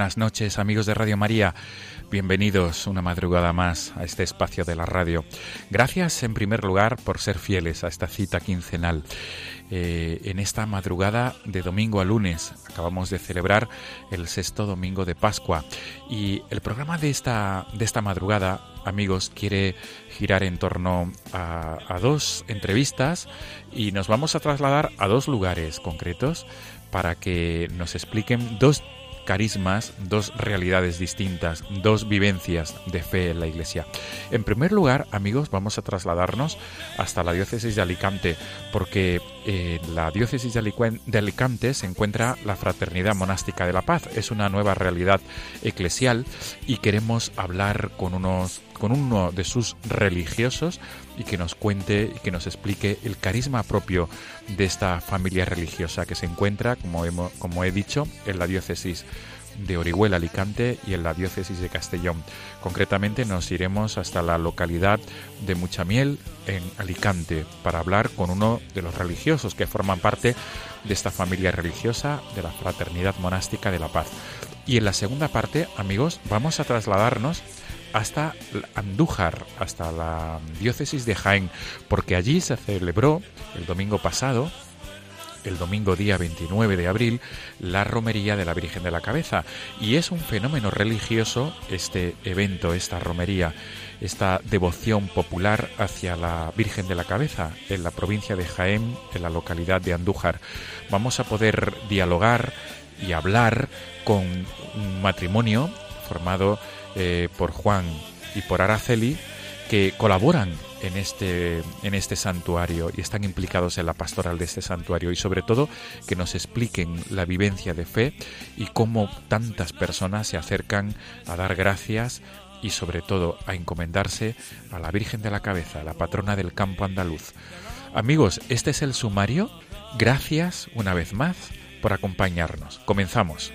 Buenas noches amigos de Radio María, bienvenidos una madrugada más a este espacio de la radio. Gracias en primer lugar por ser fieles a esta cita quincenal. Eh, en esta madrugada de domingo a lunes acabamos de celebrar el sexto domingo de Pascua y el programa de esta, de esta madrugada, amigos, quiere girar en torno a, a dos entrevistas y nos vamos a trasladar a dos lugares concretos para que nos expliquen dos carismas, dos realidades distintas, dos vivencias de fe en la Iglesia. En primer lugar, amigos, vamos a trasladarnos hasta la diócesis de Alicante, porque en la diócesis de de Alicante se encuentra la Fraternidad Monástica de la Paz. Es una nueva realidad eclesial y queremos hablar con unos con uno de sus religiosos y que nos cuente y que nos explique el carisma propio de esta familia religiosa que se encuentra, como, hemos, como he dicho, en la diócesis de Orihuela, Alicante y en la diócesis de Castellón. Concretamente nos iremos hasta la localidad de Muchamiel, en Alicante, para hablar con uno de los religiosos que forman parte de esta familia religiosa de la Fraternidad Monástica de la Paz. Y en la segunda parte, amigos, vamos a trasladarnos hasta Andújar, hasta la diócesis de Jaén, porque allí se celebró el domingo pasado, el domingo día 29 de abril, la romería de la Virgen de la Cabeza. Y es un fenómeno religioso este evento, esta romería, esta devoción popular hacia la Virgen de la Cabeza en la provincia de Jaén, en la localidad de Andújar. Vamos a poder dialogar y hablar con un matrimonio formado eh, por Juan y por Araceli que colaboran en este, en este santuario y están implicados en la pastoral de este santuario y sobre todo que nos expliquen la vivencia de fe y cómo tantas personas se acercan a dar gracias y sobre todo a encomendarse a la Virgen de la Cabeza, la patrona del campo andaluz. Amigos, este es el sumario. Gracias una vez más por acompañarnos. Comenzamos.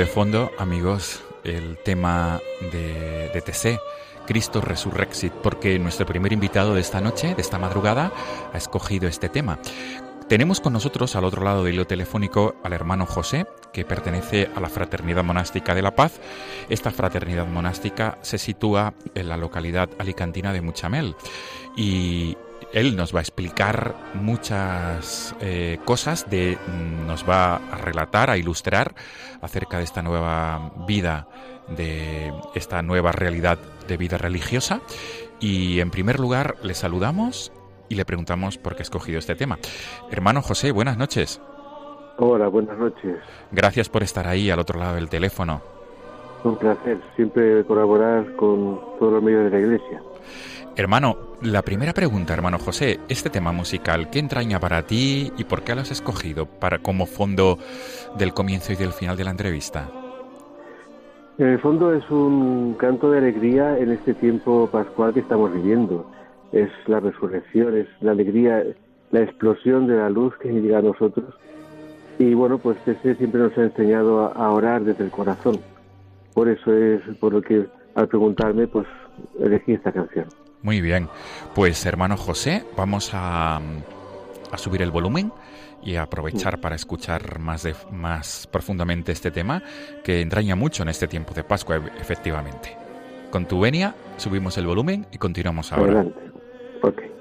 De fondo, amigos, el tema de, de TC Cristo Resurrexit, porque nuestro primer invitado de esta noche, de esta madrugada, ha escogido este tema. Tenemos con nosotros al otro lado del hilo telefónico al hermano José, que pertenece a la Fraternidad Monástica de la Paz. Esta fraternidad monástica se sitúa en la localidad alicantina de Muchamel y él nos va a explicar muchas eh, cosas, de, nos va a relatar, a ilustrar acerca de esta nueva vida, de esta nueva realidad de vida religiosa. Y en primer lugar le saludamos y le preguntamos por qué ha escogido este tema. Hermano José, buenas noches. Hola, buenas noches. Gracias por estar ahí al otro lado del teléfono. Un placer siempre colaborar con todos los medios de la Iglesia. Hermano, la primera pregunta, hermano José, este tema musical, ¿qué entraña para ti y por qué lo has escogido para como fondo del comienzo y del final de la entrevista? En el fondo es un canto de alegría en este tiempo pascual que estamos viviendo. Es la resurrección, es la alegría, la explosión de la luz que llega a nosotros. Y bueno, pues ese siempre nos ha enseñado a orar desde el corazón. Por eso es por lo que al preguntarme, pues elegí esta canción. Muy bien, pues hermano José, vamos a, a subir el volumen y a aprovechar para escuchar más, de, más profundamente este tema que entraña mucho en este tiempo de Pascua, efectivamente. Con tu venia, subimos el volumen y continuamos ahora. Adelante.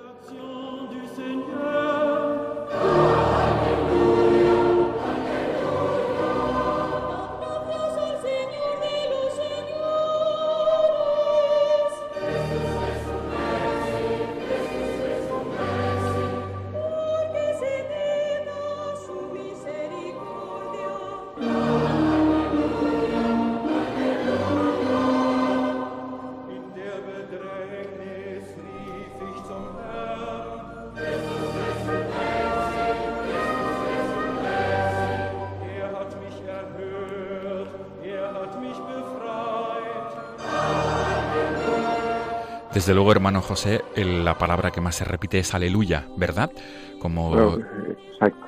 Desde luego, hermano José, el- la palabra que más se repite es aleluya, ¿verdad? Como, Bueno, exacto.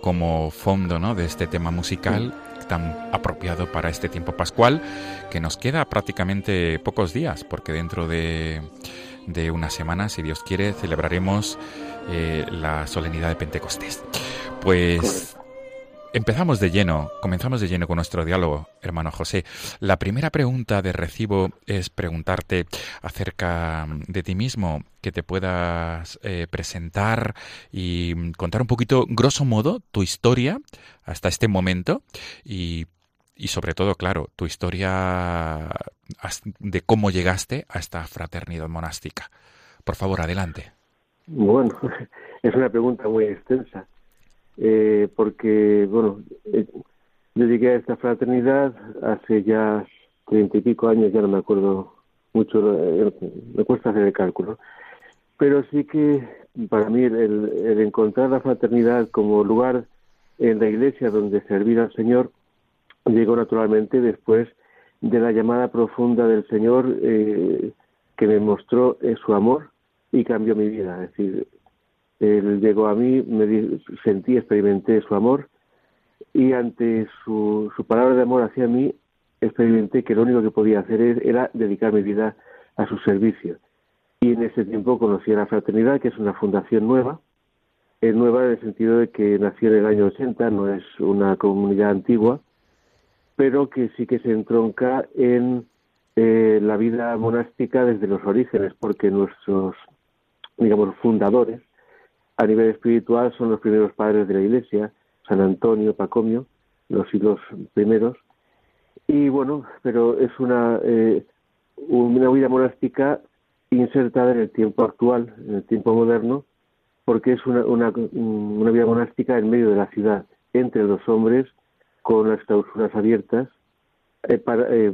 como fondo ¿no? de este tema musical tan apropiado para este tiempo pascual, que nos queda prácticamente pocos días, porque dentro de, de una semana, si Dios quiere, celebraremos eh, la solemnidad de Pentecostés. Pues empezamos de lleno, comenzamos de lleno con nuestro diálogo, hermano José. La primera pregunta de recibo es preguntarte acerca de ti mismo, que te puedas eh, presentar y contar un poquito, grosso modo, tu historia hasta este momento y, y sobre todo, claro, tu historia de cómo llegaste a esta fraternidad monástica. Por favor, adelante. Bueno, es una pregunta muy extensa, eh, porque, bueno, eh, llegué a esta fraternidad hace ya treinta y pico años, ya no me acuerdo mucho, eh, me cuesta hacer el cálculo, pero sí que para mí el encontrar la fraternidad como lugar en la iglesia donde servir al Señor llegó naturalmente después de la llamada profunda del Señor eh, que me mostró eh, su amor y cambió mi vida. Es decir, él llegó a mí, me di- sentí, experimenté su amor y ante su, su palabra de amor hacia mí experimenté que lo único que podía hacer era dedicar mi vida a su servicio. Y en ese tiempo conocí a la Fraternidad, que es una fundación nueva, es nueva en el sentido de que nació en el año 80, no es una comunidad antigua, pero que sí que se entronca en eh, la vida monástica desde los orígenes, porque nuestros, digamos, fundadores a nivel espiritual son los primeros padres de la Iglesia, San Antonio, Pacomio, los siglos primeros, y bueno, pero es una, eh, una vida monástica insertada en el tiempo actual, en el tiempo moderno, porque es una, una, una vida monástica en medio de la ciudad, entre los hombres, con las clausuras abiertas, eh, para, eh,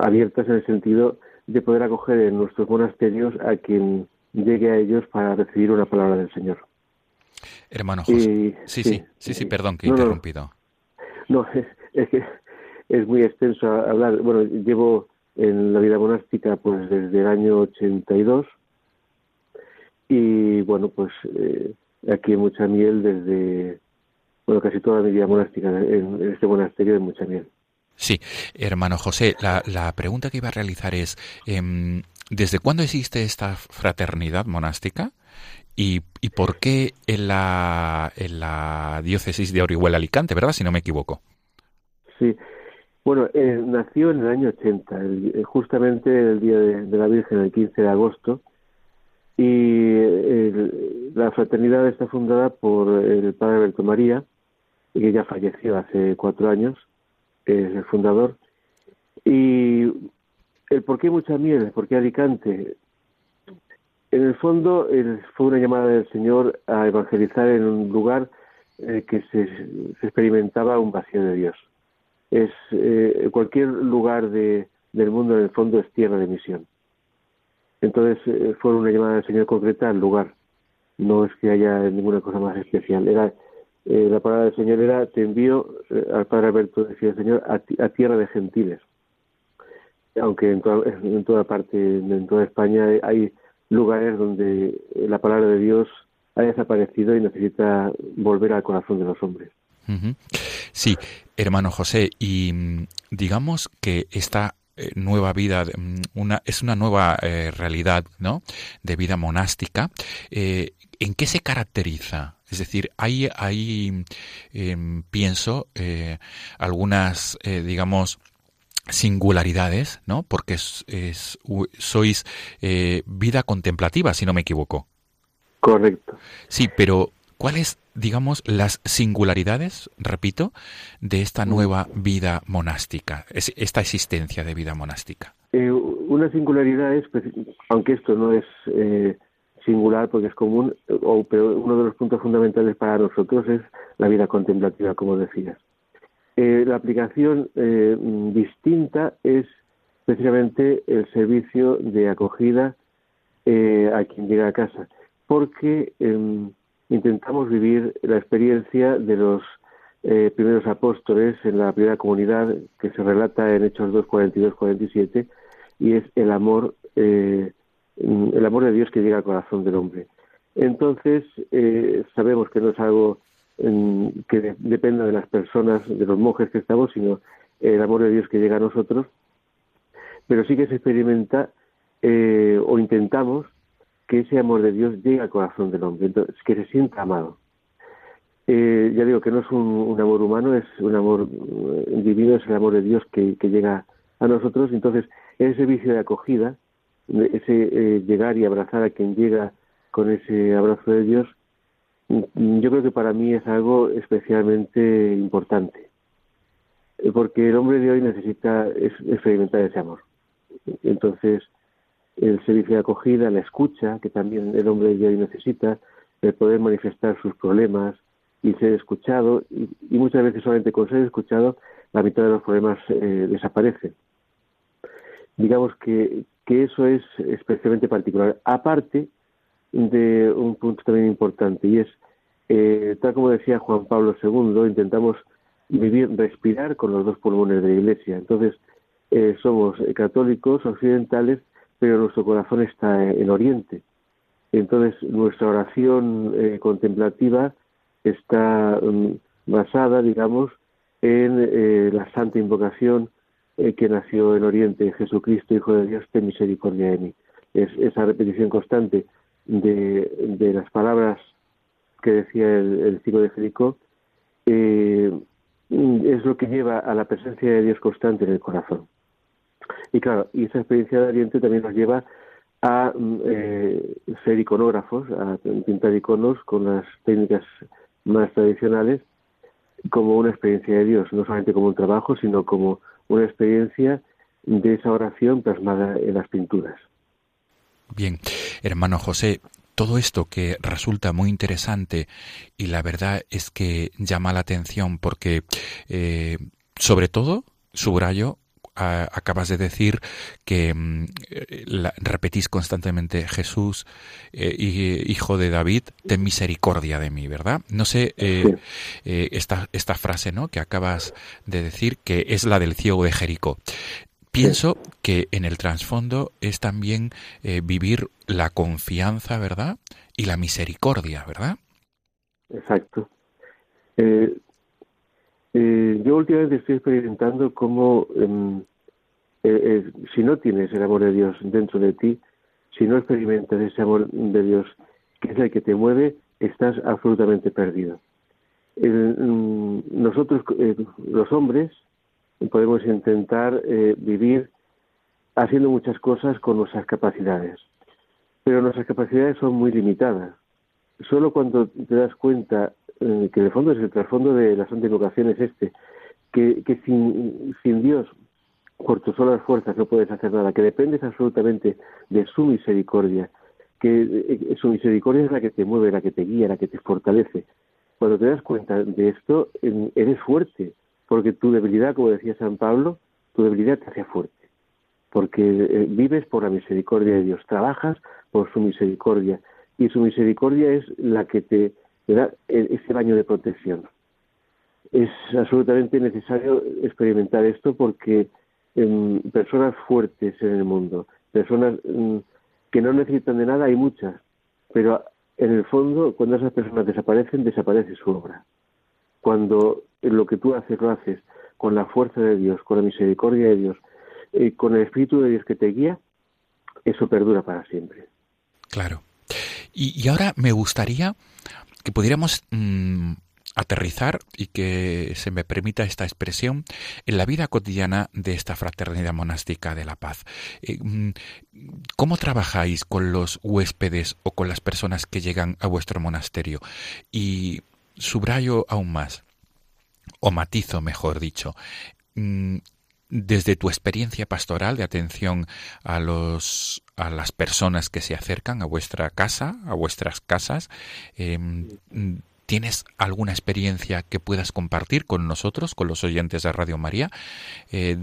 abiertas en el sentido de poder acoger en nuestros monasterios a quien llegue a ellos para recibir una palabra del Señor. Hermano José. Y- sí, sí, sí, sí, perdón que he No, no, no. interrumpido. No, es, es que es muy extenso hablar. Bueno, llevo en la vida monástica pues desde el año 82 y bueno, pues eh, aquí en Muchamiel desde, bueno, casi toda mi vida monástica en, en este monasterio de Muchamiel. Sí, hermano José, la, la pregunta que iba a realizar es, em, ¿desde cuándo existe esta fraternidad monástica? ¿Y, y por qué en la, en la diócesis de Orihuela Alicante, verdad? Si no me equivoco. Sí, bueno, eh, nació en el año 80, el- eh, justamente el Día de, la Virgen, el 15 de agosto, y el- la fraternidad está fundada por el padre Alberto María, que ya falleció hace cuatro años, es el fundador. Y el por qué mucha miel, por qué Alicante. En el fondo el- fue una llamada del Señor a evangelizar en un lugar eh, que se, se experimentaba un vacío de Dios es eh, cualquier lugar de, del mundo en el fondo es tierra de misión. Entonces eh, fue una llamada del Señor concreta al lugar. No es que haya ninguna cosa más especial. Era eh, la palabra del Señor era te envío al Padre Alberto decía el Señor a, a tierra de gentiles. Aunque en toda, parte, en toda España hay- lugares donde la palabra de Dios ha desaparecido y necesita volver al corazón de los hombres. Sí, hermano José, y mm, digamos que esta eh, nueva vida, mm, una, es una nueva eh, realidad, ¿no? De vida monástica. eh, ¿En qué se caracteriza? Es decir, hay, hay em, pienso, eh, algunas, eh, digamos, singularidades, ¿no? Porque es, es- u- sois eh, vida contemplativa, si no me equivoco. Correcto. Sí, pero ¿cuáles, digamos, las singularidades, repito, de esta nueva vida monástica, es- esta existencia de vida monástica? Eh, una singularidad es, pues, aunque esto no es eh, singular porque es común, o, pero uno de los puntos fundamentales para nosotros es la vida contemplativa, como decías. Eh, la aplicación eh, distinta es precisamente el servicio de acogida eh, a quien llega a casa, porque em, intentamos vivir la experiencia de los eh, primeros apóstoles en la primera comunidad que se relata en Hechos 2, 42, 47, y es el amor, eh, el amor de Dios que llega al corazón del hombre. Entonces, eh, sabemos que no es algo mm, que de- dependa de las personas, de los monjes que estamos, sino el amor de Dios que llega a nosotros, pero sí que se experimenta eh, o intentamos que ese amor de Dios llegue al corazón del hombre, entonces, que se sienta amado. Eh, ya digo que no es un, amor humano, es un amor eh, divino, es el amor de Dios que, llega a nosotros. Entonces, ese servicio de acogida, ese eh, llegar y abrazar a quien llega con ese abrazo de Dios, yo creo que para mí es algo especialmente importante, Eh, porque el hombre de hoy necesita es- experimentar ese amor. Entonces, el servicio de acogida, la escucha, que también el hombre de hoy necesita, el poder manifestar sus problemas y ser escuchado, y, y muchas veces solamente con ser escuchado, la mitad de los problemas eh, desaparecen. Digamos que, que eso es especialmente particular. Aparte de un punto también importante, y es, eh, tal como decía Juan Pablo II, intentamos vivir, respirar con los dos pulmones de la Iglesia. Entonces, eh, somos católicos occidentales, pero nuestro corazón está en Oriente. Entonces, nuestra oración eh, contemplativa está mm, basada, digamos, en eh, la santa invocación eh, que nació en Oriente, Jesucristo, Hijo de Dios, ten misericordia de mí. Es esa repetición constante de, de las palabras que decía el, el de Jericó, eh, es lo que lleva a la presencia de Dios constante en el corazón. Y claro, y esa experiencia de Oriente también nos lleva a eh, ser iconógrafos, a pintar iconos con las técnicas más tradicionales como una experiencia de Dios, no solamente como un trabajo, sino como una experiencia de esa oración plasmada en las pinturas. Bien, hermano José, todo esto que resulta muy interesante y la verdad es que llama la atención porque, eh, sobre todo, subrayo, a- acabas de decir que mm, eh, la- repetís constantemente Jesús, eh, hi- hijo de David, ten misericordia de mí, ¿verdad? No sé, eh, esta, esta frase ¿no? que acabas de decir, que es la del ciego de Jericó. Pienso que en el trasfondo es también eh, vivir la confianza, ¿verdad? Y la misericordia, ¿verdad? Exacto. Eh, eh, yo últimamente estoy experimentando cómo em, si no tienes el amor de Dios dentro de ti, si no experimentas ese amor de Dios que es el que te mueve, estás absolutamente perdido. Mm, nosotros, los hombres, podemos intentar eh, vivir haciendo muchas cosas con nuestras capacidades, pero nuestras capacidades son muy limitadas. Solo cuando te das cuenta eh, que en el fondo es el trasfondo de la santa invocación es este, que, que sin, sin Dios por tus solas fuerzas no puedes hacer nada, que dependes absolutamente de su misericordia, que eh, su misericordia es la que te mueve, la que te guía, la que te fortalece. Cuando te das cuenta de esto, eres fuerte, porque tu debilidad, como decía San Pablo, tu debilidad te hace fuerte, porque eh, vives por la misericordia de Dios, trabajas por su misericordia, y su misericordia es la que te, da e- ese baño de protección. Es absolutamente necesario experimentar esto porque em, personas fuertes en el mundo, personas mm, que no necesitan de nada, hay muchas, pero en el fondo, cuando esas personas desaparecen, desaparece su obra. Cuando lo que tú haces lo haces con la fuerza de Dios, con la misericordia de Dios, eh, con el Espíritu de Dios que te guía, eso perdura para siempre. Claro. Y, y ahora me gustaría que pudiéramos mm, aterrizar y que se me permita esta expresión en la vida cotidiana de esta fraternidad monástica de la paz. Eh, mm, ¿Cómo trabajáis con los huéspedes o con las personas que llegan a vuestro monasterio? Y subrayo aún más, o matizo mejor dicho, mm, desde tu experiencia pastoral de atención a los a las personas que se acercan a vuestra casa, a vuestras casas, eh, ¿tienes alguna experiencia que puedas compartir con nosotros, con los oyentes de Radio María? Eh,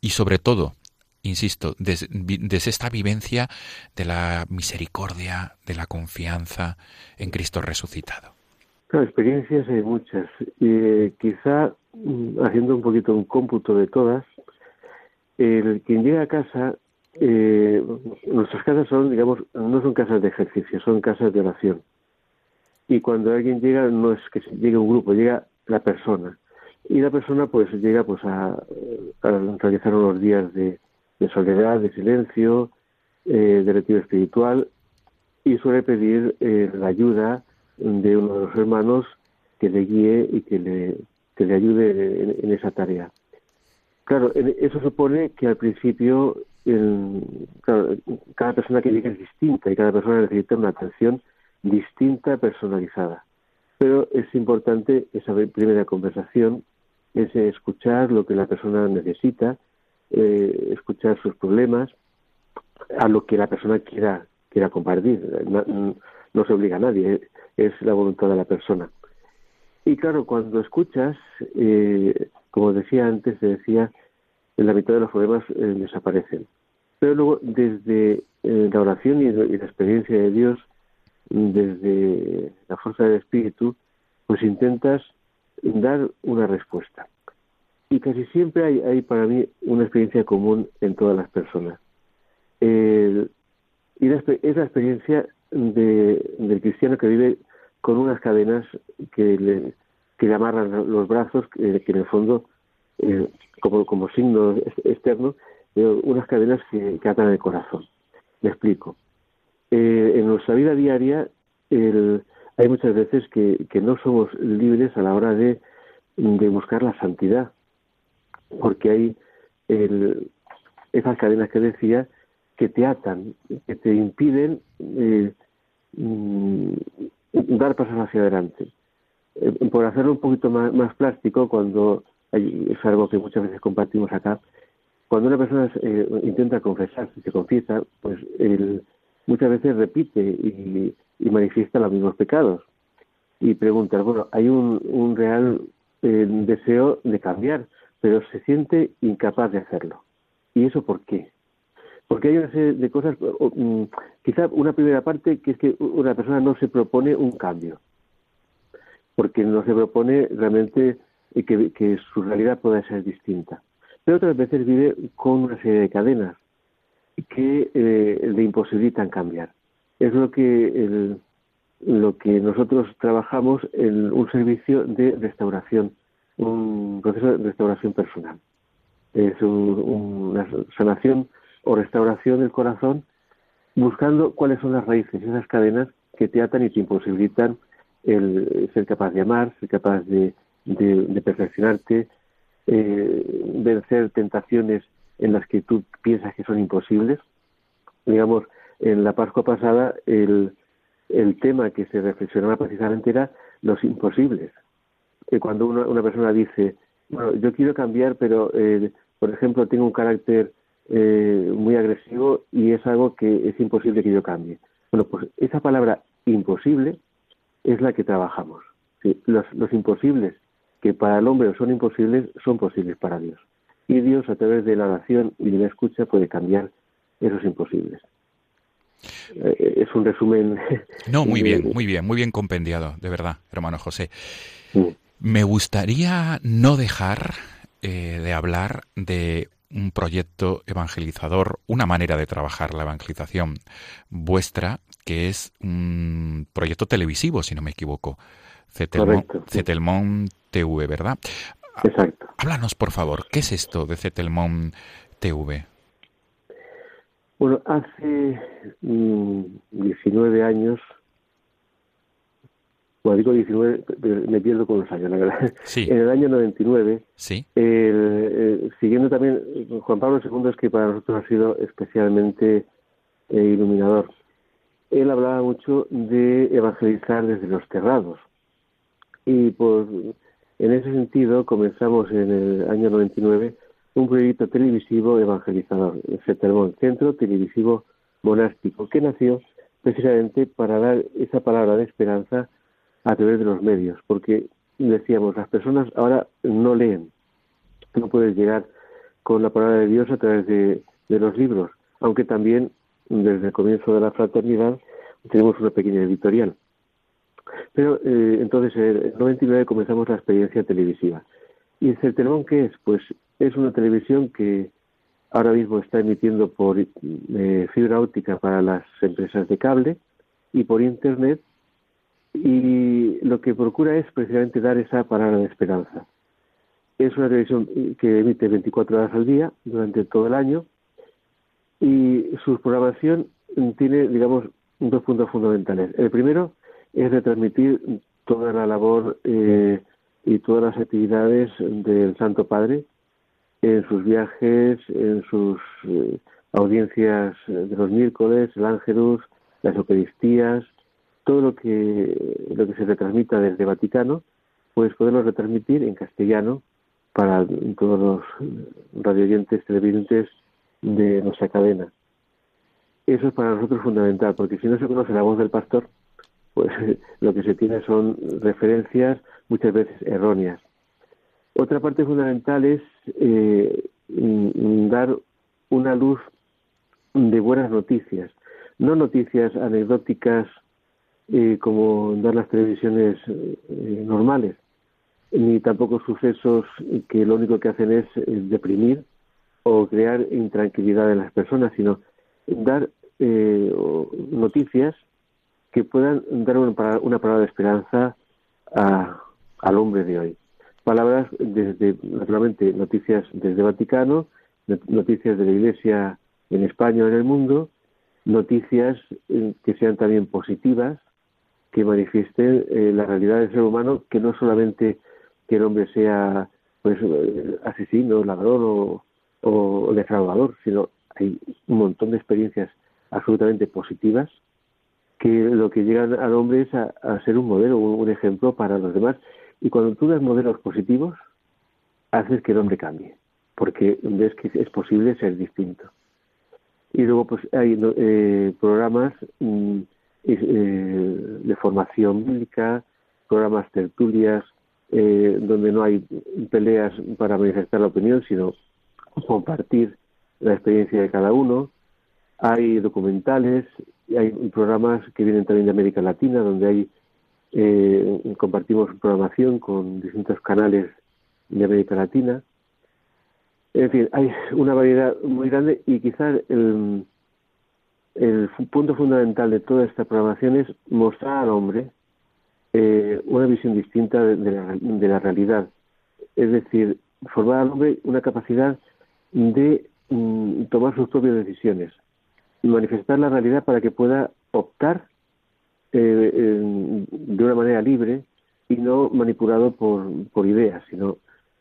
y sobre todo, insisto, desde esta vivencia de la misericordia, de la confianza en Cristo resucitado. Claro, experiencias hay muchas. Eh, quizá mm, haciendo un poquito un cómputo de todas, el quien llega a casa, eh, nuestras casas son, digamos, no son casas de ejercicio, son casas de oración. Y cuando alguien llega, no es que llegue un grupo, llega la persona. Y la persona pues llega pues a, a realizar unos días de, soledad, de silencio, eh, de retiro espiritual y suele pedir eh, la ayuda de uno de los hermanos que le guíe y que le, que le ayude en, en esa tarea. Claro, eso supone que al principio cada persona que llega es distinta y cada persona necesita una atención distinta, personalizada. Pero es importante esa primera conversación, ese escuchar lo que la persona necesita, eh, escuchar sus problemas, a lo que la persona quiera quiera compartir. No, no se obliga a nadie, es la voluntad de la persona. Y claro, cuando escuchas, eh, como decía antes, se decía, en la mitad de los problemas eh, desaparecen. Pero luego, desde eh, la oración y, la experiencia de Dios, desde la fuerza del Espíritu, pues intentas dar una respuesta. Y casi siempre hay, hay para mí una experiencia común en todas las personas. El- y la es la experiencia de- del cristiano que vive con unas cadenas que le, que le amarran los brazos, que, en el fondo, eh, como, como signo ex- externo, unas cadenas que, que atan el corazón. Me explico. Eh, en nuestra vida diaria el- hay muchas veces que, que no somos libres a la hora de, de buscar la santidad, porque hay el- esas cadenas que decía que te atan, que te impiden eh, mm, dar pasos hacia adelante. Eh, por hacerlo un poquito más, plástico, cuando hay- es algo que muchas veces compartimos acá, cuando una persona eh, intenta confesarse, se confiesa, pues él muchas veces repite y, y manifiesta los mismos pecados. Y pregunta, bueno, hay un, un real eh, deseo de cambiar, pero se siente incapaz de hacerlo. ¿Y eso por qué? Porque hay una serie de cosas, mm, quizá una primera parte que es que una persona no se propone un cambio, porque no se propone realmente eh, que, que su realidad pueda ser distinta. Pero otras veces vive con una serie de cadenas que eh, le imposibilitan cambiar. Es lo que el- lo que nosotros trabajamos en un servicio de restauración, un proceso de restauración personal. es un- una sanación o restauración del corazón, buscando cuáles son las raíces, esas cadenas que te atan y te imposibilitan el ser capaz de amar, ser capaz de, perfeccionarte, eh, vencer tentaciones en las que tú piensas que son imposibles. Digamos, en la Pascua pasada el, el tema que se reflexionaba precisamente era los imposibles. Que cuando una, una persona dice, bueno, yo quiero cambiar, pero, eh, por ejemplo, tengo un carácter eh, muy agresivo y es algo que es imposible que yo cambie. Bueno, pues esa palabra imposible es la que trabajamos. Sí, los, los imposibles que para el hombre son imposibles son posibles para Dios. Y Dios a través de la oración y de la escucha puede cambiar esos imposibles. Eh, es un resumen. No, muy bien, muy bien, muy bien compendiado, de verdad, hermano José. Sí. Me gustaría no dejar eh, de hablar de un proyecto evangelizador, una manera de trabajar la evangelización vuestra, que es un proyecto televisivo, si no me equivoco. Cetelmón, Correcto, sí. Cetelmón TV, ¿verdad? Exacto. Háblanos, por favor, ¿qué es esto de Cetelmón TV? Bueno, hace mm, 19 años, bueno, digo 19, pero me pierdo con los años, la verdad. Sí. En el año 99, Sí, el, eh, siguiendo también, eh, Juan Pablo II es que para nosotros ha sido especialmente eh, iluminador. Él hablaba mucho de evangelizar desde los terrados. Y pues, en ese sentido comenzamos en el año 99 un proyecto televisivo evangelizador, el Centro Televisivo Monástico, que nació precisamente para dar esa palabra de esperanza a través de los medios, porque decíamos, las personas ahora no leen, no puedes llegar con la palabra de Dios a través de, los libros, aunque también desde el comienzo de la fraternidad tenemos una pequeña editorial. Pero eh, entonces en el 99 comenzamos la experiencia televisiva. ¿Y el Certelón qué es? Pues es una televisión que ahora mismo está emitiendo por eh, fibra óptica para las empresas de cable y por Internet y lo que procura es precisamente dar esa palabra de esperanza. Es una televisión que emite 24 horas al día durante todo el año y su programación tiene, digamos, dos puntos fundamentales. El primero es retransmitir toda la labor eh, y todas las actividades del Santo Padre en sus viajes, en sus eh, audiencias de los miércoles, el Ángelus, las Eucaristías, todo lo que lo que se retransmita desde Vaticano, pues poderlo retransmitir en castellano para todos los radioyentes, televidentes de nuestra cadena. Eso es para nosotros fundamental, porque si no se conoce la voz del pastor, pues lo que se tiene son referencias muchas veces erróneas. Otra parte fundamental es eh, dar una luz de buenas noticias, no noticias anecdóticas eh, como dar las televisiones normales, ni tampoco sucesos que lo único que hacen es eh, deprimir o crear intranquilidad en las personas, sino dar eh, noticias que puedan dar una, una palabra de esperanza a, al hombre de hoy. Palabras desde, naturalmente, noticias desde Vaticano, noticias de la Iglesia en España o en el mundo, noticias eh, que sean también positivas, que manifiesten eh, la realidad del ser humano, que no solamente que el hombre sea pues eh, asesino, ladrón o, o defraudador, sino hay un montón de experiencias absolutamente positivas que lo que llegan al hombre es a, ser un modelo, un, ejemplo para los demás. Y cuando tú das modelos positivos, haces que el hombre cambie, porque ves que es posible ser distinto. Y luego pues hay eh, programas mm, eh, de formación bíblica, programas tertulias, eh, donde no hay peleas para manifestar la opinión, sino compartir la experiencia de cada uno. Hay documentales, hay programas que vienen también de América Latina, donde hay eh, compartimos programación con distintos canales de América Latina. En fin, hay una variedad muy grande y quizás el, el punto fundamental de toda esta programación es mostrar al hombre eh, una visión distinta de, la, de, la, realidad. Es decir, formar al hombre una capacidad de mm, tomar sus propias decisiones, manifestar la realidad para que pueda optar eh, de una manera libre y no manipulado por, por ideas, sino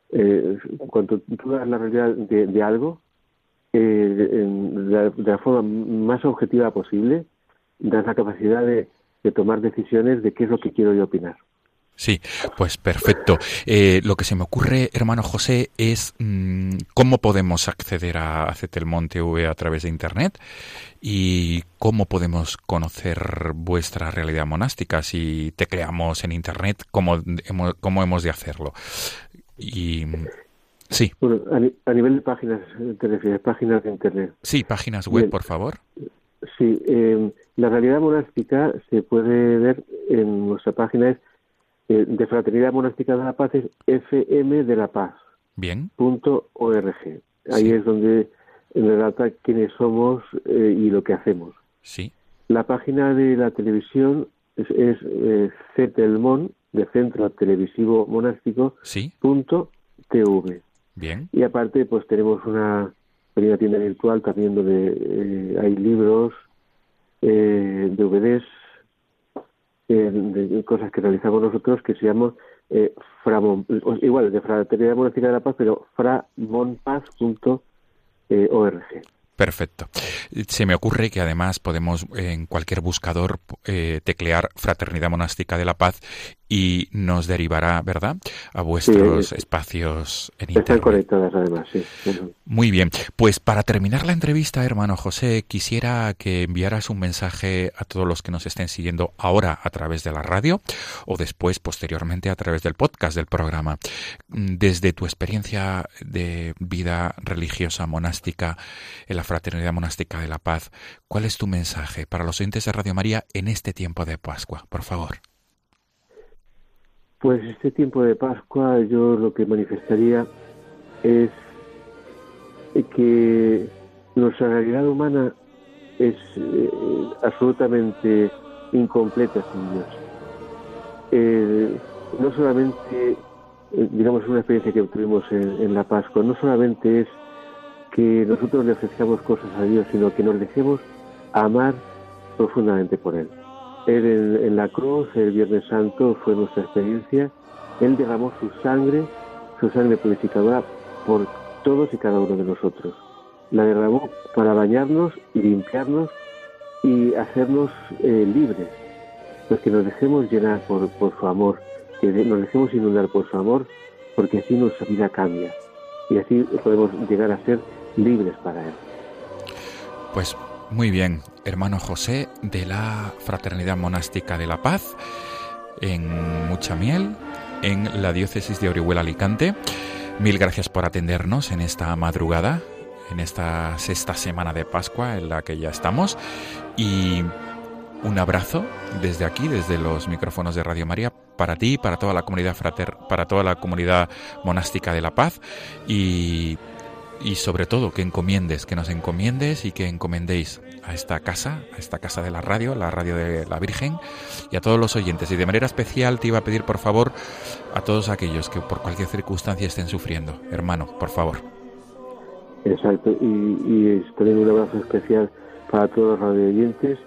eh, cuando tú das la realidad de, de algo, de, la, de la forma más objetiva posible, das la capacidad de, de tomar decisiones de qué es lo que quiero yo opinar. Sí, pues perfecto. Eh, lo que se me ocurre, hermano José, es mm, cómo podemos acceder a Cetelmon TV a través de Internet y cómo podemos conocer vuestra realidad monástica si tecleamos en Internet, cómo cómo hemos de hacerlo. Y sí, Bueno, a, ni- a nivel de páginas, te refieres, páginas de Internet. sí, páginas web, Bien. por favor. Sí, eh, la realidad monástica se puede ver en nuestra página es eh, de Fraternidad Monástica de la Paz es fm de la Paz. Bien, punto org. Ahí Sí. es donde relata quiénes somos eh, y lo que hacemos. sí, La página de la televisión es, es eh, CETELMON, de Centro Televisivo Monástico, sí, punto TV. Y aparte, pues tenemos una pequeña tienda virtual también donde eh, hay libros, eh, DVDs, eh, de cosas que realizamos nosotros que se llaman eh, Framon, igual de Fraternidad Monástica de la Paz, pero framonpaz.org. Perfecto. Se me ocurre que además podemos en cualquier buscador eh, teclear Fraternidad Monástica de la Paz y nos derivará, ¿verdad?, a vuestros Sí, es- espacios en Están Internet. conectadas además, sí. Muy bien. Pues para terminar la entrevista, hermano José, quisiera que enviaras un mensaje a todos los que nos estén siguiendo ahora a través de la radio o después, posteriormente, a través del podcast del programa. Desde tu experiencia de vida religiosa monástica en la Fraternidad Monástica de la Paz, ¿cuál es tu mensaje para los oyentes de Radio María en este tiempo de Pascua? Por favor. Pues este tiempo de Pascua yo lo que manifestaría es que nuestra realidad humana es eh, absolutamente incompleta sin. Eh, no solamente, eh, digamos, una experiencia que tuvimos en, en la Pascua, no solamente es que nosotros le ofrezcamos cosas a Dios, sino que nos dejemos amar profundamente por Él. Él en, la cruz, el Viernes Santo, fue nuestra experiencia. Él derramó su sangre, su sangre purificadora, por todos y cada uno de nosotros. La derramó para bañarnos y limpiarnos y hacernos eh, libres. Pues que nos dejemos llenar por, por su amor, que nos dejemos inundar por su amor, porque así nuestra vida cambia. Y así podemos llegar a ser libres para Él. Pues muy bien, hermano José de la Fraternidad Monástica de la Paz en Muchamiel, en la diócesis de Orihuela Alicante. Mil gracias por atendernos en esta madrugada, en esta sexta semana de Pascua en la que ya estamos. Y un abrazo desde aquí, desde los micrófonos de Radio María, para ti para toda la comunidad frater, para toda la comunidad monástica de la paz. Y y sobre todo que encomiendes, que nos encomiendes y que encomendéis a esta casa, a esta casa de la radio, la radio de la Virgen, y a todos los oyentes. Y de manera especial te iba a pedir, por favor, a todos aquellos que por cualquier circunstancia estén sufriendo. Hermano, por favor. Exacto, y, y también un abrazo especial para todos los radioyentes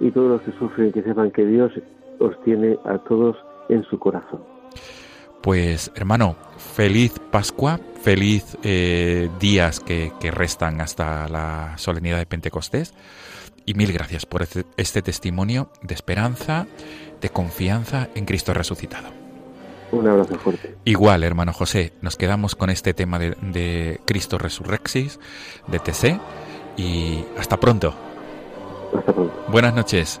y todos los que sufren, que sepan que Dios os tiene a todos en su corazón. Pues, hermano, feliz Pascua, feliz eh, días que, que restan hasta la solemnidad de Pentecostés. Y mil gracias por este, este testimonio de esperanza, de confianza en Cristo resucitado. Un abrazo fuerte. Igual, hermano José, nos quedamos con este tema de, de Cristo Resurrexis, de TC, y hasta pronto. Hasta pronto. Buenas noches.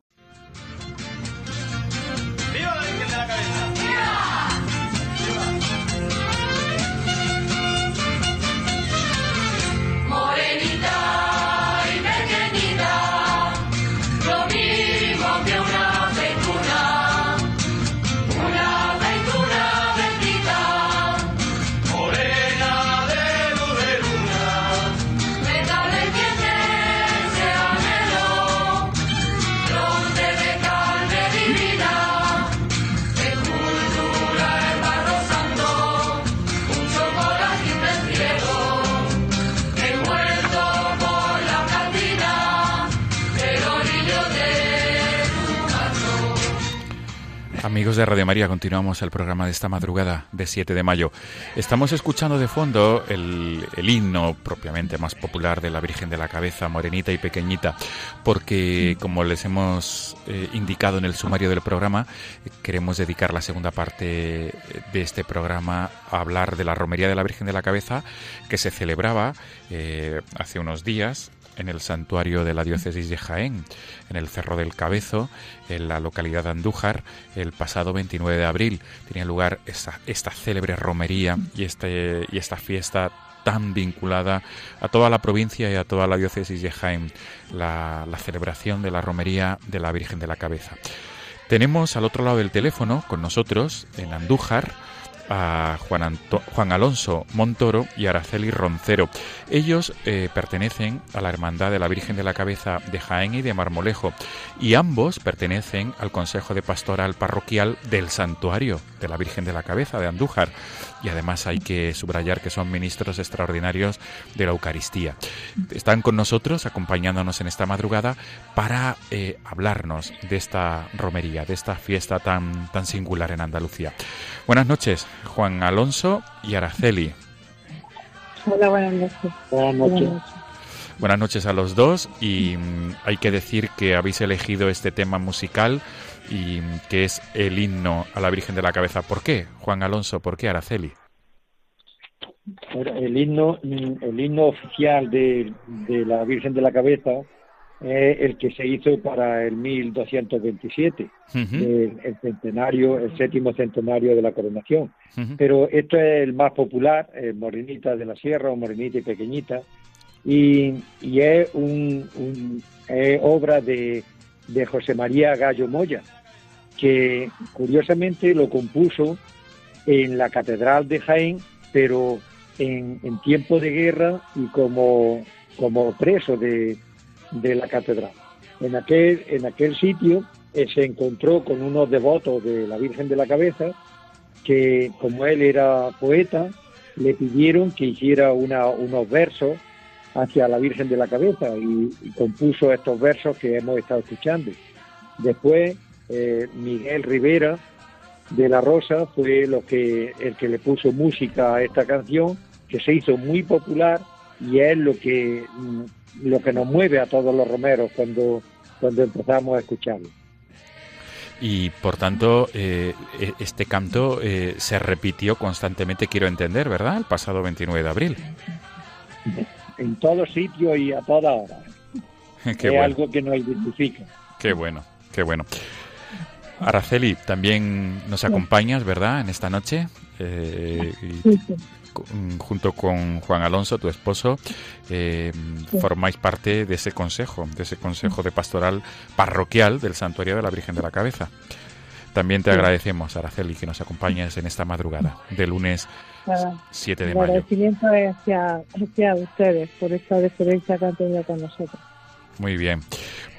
Amigos de Radio María, continuamos el programa de esta madrugada de 7 de mayo. Estamos escuchando de fondo el, himno propiamente más popular de la Virgen de la Cabeza, morenita y pequeñita, porque como les hemos eh, indicado en el sumario del programa, queremos dedicar la segunda parte de este programa a hablar de la romería de la Virgen de la Cabeza que se celebraba eh, hace unos días en el santuario de la diócesis de Jaén, en el Cerro del Cabezo, en la localidad de Andújar, el pasado 29 de abril. Tenía lugar esta, esta célebre romería y, este, y esta fiesta tan vinculada a toda la provincia y a toda la diócesis de Jaén, la, la celebración de la romería de la Virgen de la Cabeza. Tenemos al otro lado del teléfono con nosotros en Andújar a Juan, Alonso Montoro y Araceli Roncero. Ellos eh, pertenecen a la Hermandad de la Virgen de la Cabeza de Jaén y de Marmolejo y ambos pertenecen al Consejo de Pastoral Parroquial del Santuario de la Virgen de la Cabeza de Andújar y además hay que subrayar que son ministros extraordinarios de la Eucaristía. Están con nosotros, acompañándonos en esta madrugada, para eh, hablarnos de esta romería, de esta fiesta tan, tan singular en Andalucía. Buenas noches, Juan Alonso y Araceli. Hola, buenas noches. Buenas noches. Buenas noches a los dos y mm, hay que decir que habéis elegido este tema musical y que es el himno a la Virgen de la Cabeza. ¿Por qué, Juan Alonso? ¿Por qué, Araceli? El himno, el himno oficial de, de la Virgen de la Cabeza es el que se hizo para el 1227, el, el, centenario, el séptimo centenario de la coronación. Pero esto es el más popular, el Morenita de la Sierra o Morenita y Pequeñita, y, y es, un, un es obra de, de José María Gallo Moya, que curiosamente lo compuso en la Catedral de Jaén, pero en, en tiempo de guerra y como, como preso de, de la catedral. En aquel, en aquel sitio eh, se encontró con unos devotos de la Virgen de la Cabeza que, como él era poeta, le pidieron que hiciera unos versos hacia la Virgen de la Cabeza y, compuso estos versos que hemos estado escuchando. Después, eh, Miguel Rivera de la Rosa fue lo que, el que le puso música a esta canción, que se hizo muy popular y es lo que lo que nos mueve a todos los romeros cuando, cuando empezamos a escucharlo. Y por tanto, eh, este canto eh, se repitió constantemente, quiero entender, ¿verdad? El pasado 29 de abril. En todos sitios y a toda hora. Qué es bueno. algo que nos identifica. Qué bueno, qué bueno. Araceli, también nos acompañas, ¿verdad? En esta noche. Eh, y Sí, sí. con- junto con Juan Alonso, tu esposo, eh, formáis parte de ese consejo, de ese consejo de pastoral parroquial del Santuario de la Virgen de la Cabeza. También te Sí. agradecemos, Araceli, que nos acompañes en esta madrugada de lunes Nada, 7 de el mayo. agradecimiento hacia, hacia ustedes por esta deferencia que han tenido con nosotros. Muy bien.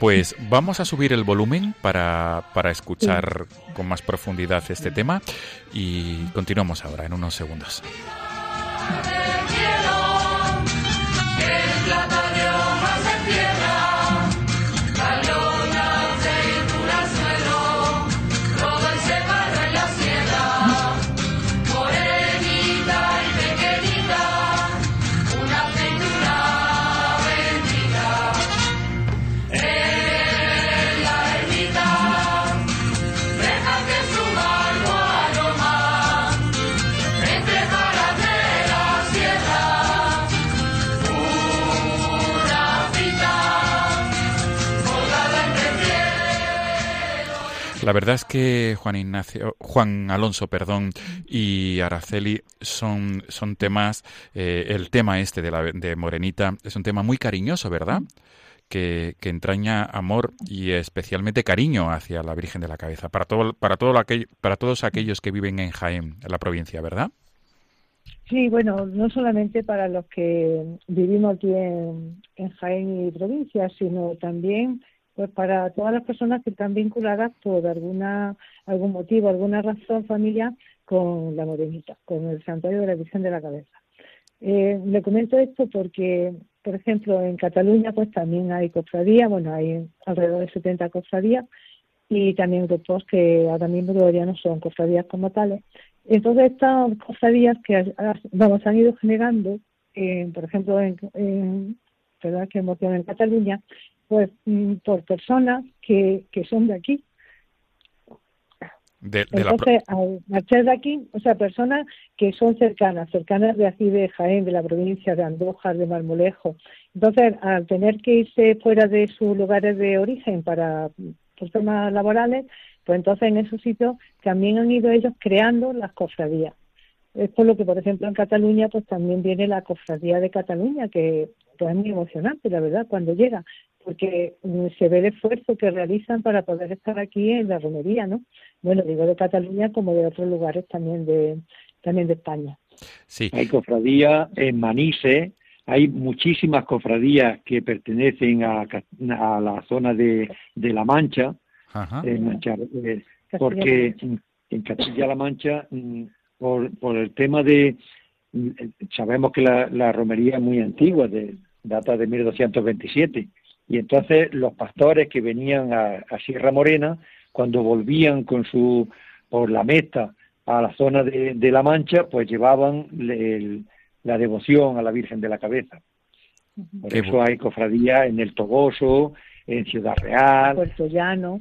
Pues vamos a subir el volumen para, para escuchar con más profundidad este tema y continuamos ahora en unos segundos. Amen. La verdad es que Juan Ignacio, Juan Alonso, perdón, y Araceli son, son temas, eh, el tema este de, la, de Morenita es un tema muy cariñoso, ¿verdad? Que, que, entraña amor y especialmente cariño hacia la Virgen de la Cabeza, para, todo, para, todo para todos aquellos que viven en Jaén, en la provincia, ¿verdad? Sí, bueno, no solamente para los que vivimos aquí en Jaén y provincia, sino también pues para todas las personas que están vinculadas por alguna algún motivo, alguna razón familiar con la Morenita, con el Santuario de la Virgen de la Cabeza. Eh, le comento esto porque, por ejemplo, en Cataluña pues también hay cofradías, bueno, hay alrededor de 70 cofradías y también grupos que ahora mismo todavía no son cofradías como tales. Entonces estas cofradías que vamos han ido generando, por ejemplo, en, en, ¿verdad? que en Cataluña, pues mm, por personas que, que son de aquí, entonces, al marchar de aquí, o sea, personas que son cercanas, cercanas de aquí de Jaén, de la provincia de Andújar, de Marmolejo. Entonces, al tener que irse fuera de sus lugares de origen para por temas laborales, pues entonces en esos sitios también han ido ellos creando las cofradías. Es por lo que, por ejemplo, en Cataluña, pues también viene la cofradía de Cataluña, que pues, es muy emocionante, la verdad, cuando llega, porque mm, se ve el esfuerzo que realizan para poder estar aquí en la romería, ¿no? Bueno, digo de Cataluña como de otros lugares también de también de España. Sí. Hay cofradías en Manise, hay muchísimas cofradías que pertenecen a, a la zona de, de La Mancha, eh, porque en Castilla-La Mancha, mm, por, por el tema de, mm, sabemos que la, la romería es muy antigua, de, data de 1227, y entonces los pastores que venían a, Sierra Morena, cuando volvían con su por la meta a la zona de, La Mancha, pues llevaban la devoción a la Virgen de la Cabeza. Por eso hay cofradía en el Toboso, en Ciudad Real. Puerto Llano.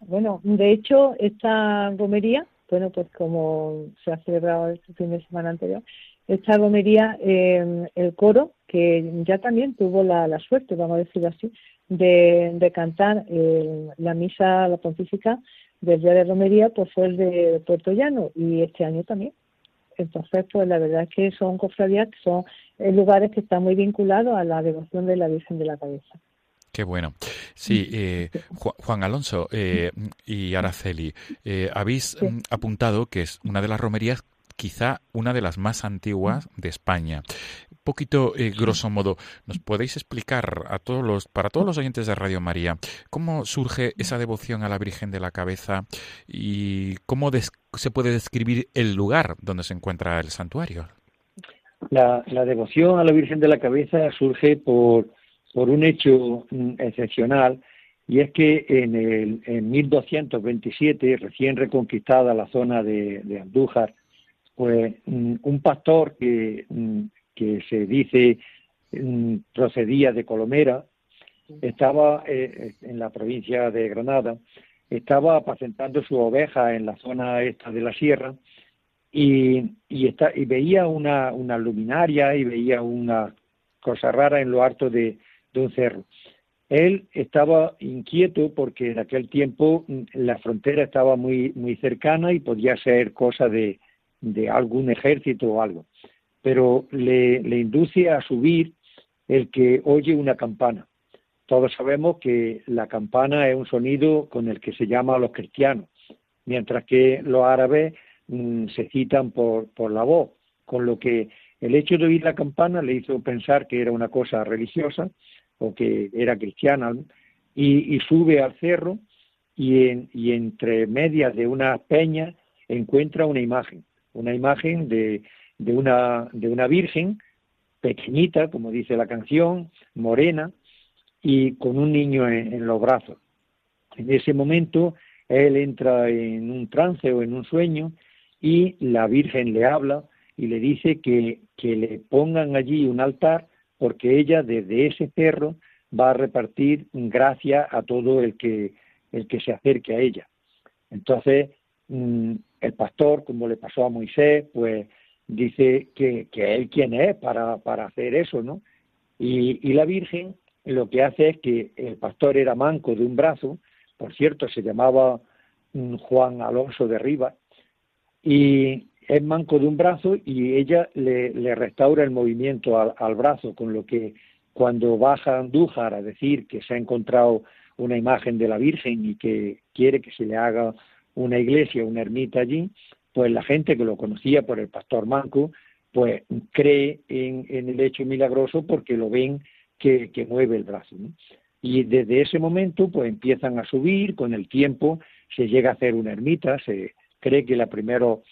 Bueno, de hecho, esta romería, bueno, pues como se ha celebrado el fin de semana anterior, esta romería, eh, el coro, que ya también tuvo la, suerte, vamos a decirlo así, de, cantar eh, la misa, la pontífica del día de romería, pues fue el de Puerto Llano y este año también. Entonces, pues la verdad es que son cofradías que son eh, lugares que están muy vinculados a la devoción de la Virgen de la Cabeza. Qué bueno. Sí, eh, Juan Alonso y Araceli, habéis mm, apuntado que es una de las romerías quizá una de las más antiguas de España. Un poquito, eh, grosso modo, ¿nos podéis explicar a todos los, para todos los oyentes de Radio María, cómo surge esa devoción a la Virgen de la Cabeza y cómo se puede describir el lugar donde se encuentra el santuario? La, devoción a la Virgen de la Cabeza surge por, por un hecho mm, excepcional y es que en, el, en 1227, recién reconquistada la zona de Andújar, pues mm, un pastor que, mm, que se dice mm, procedía de Colomera, estaba eh, en la provincia de Granada, estaba apacentando su oveja en la zona esta de la sierra y, y, y veía una, una luminaria y veía una cosa rara en lo alto de, de un cerro. Él estaba inquieto porque en aquel tiempo la frontera estaba muy, muy cercana y podía ser cosa de, de algún ejército o algo, pero le, induce a subir el que oye una campana. Todos sabemos que la campana es un sonido con el que se llama a los cristianos, mientras que los árabes mm, se citan por, por la voz, con lo que el hecho de oír la campana le hizo pensar que era una cosa religiosa o que era cristiana, y, y sube al cerro y, en, y entre medias de una peña encuentra una imagen una imagen de, de, una, de una virgen pequeñita, como dice la canción, morena, y con un niño en, los brazos. En ese momento él entra en un trance o en un sueño y la Virgen le habla y le dice que, que le pongan allí un altar porque ella desde ese cerro va a repartir gracia a todo el que, el que se acerque a ella. Entonces, mm, el pastor, como le pasó a Moisés, pues dice que, que él quién es para, para hacer eso, ¿no? Y, y, la Virgen lo que hace es que el pastor era manco de un brazo, por cierto, se llamaba mm, Juan Alonso de Rivas, y es manco de un brazo y ella le, le restaura el movimiento al, al, brazo, con lo que cuando baja a Andújar a decir que se ha encontrado una imagen de la Virgen y que quiere que se le haga una iglesia, una ermita allí, pues la gente que lo conocía por el pastor Manco, pues cree en, el hecho milagroso porque lo ven que, mueve el brazo. Y desde ese momento, pues empiezan a subir, con el tiempo se llega a hacer una ermita, se cree que la primero,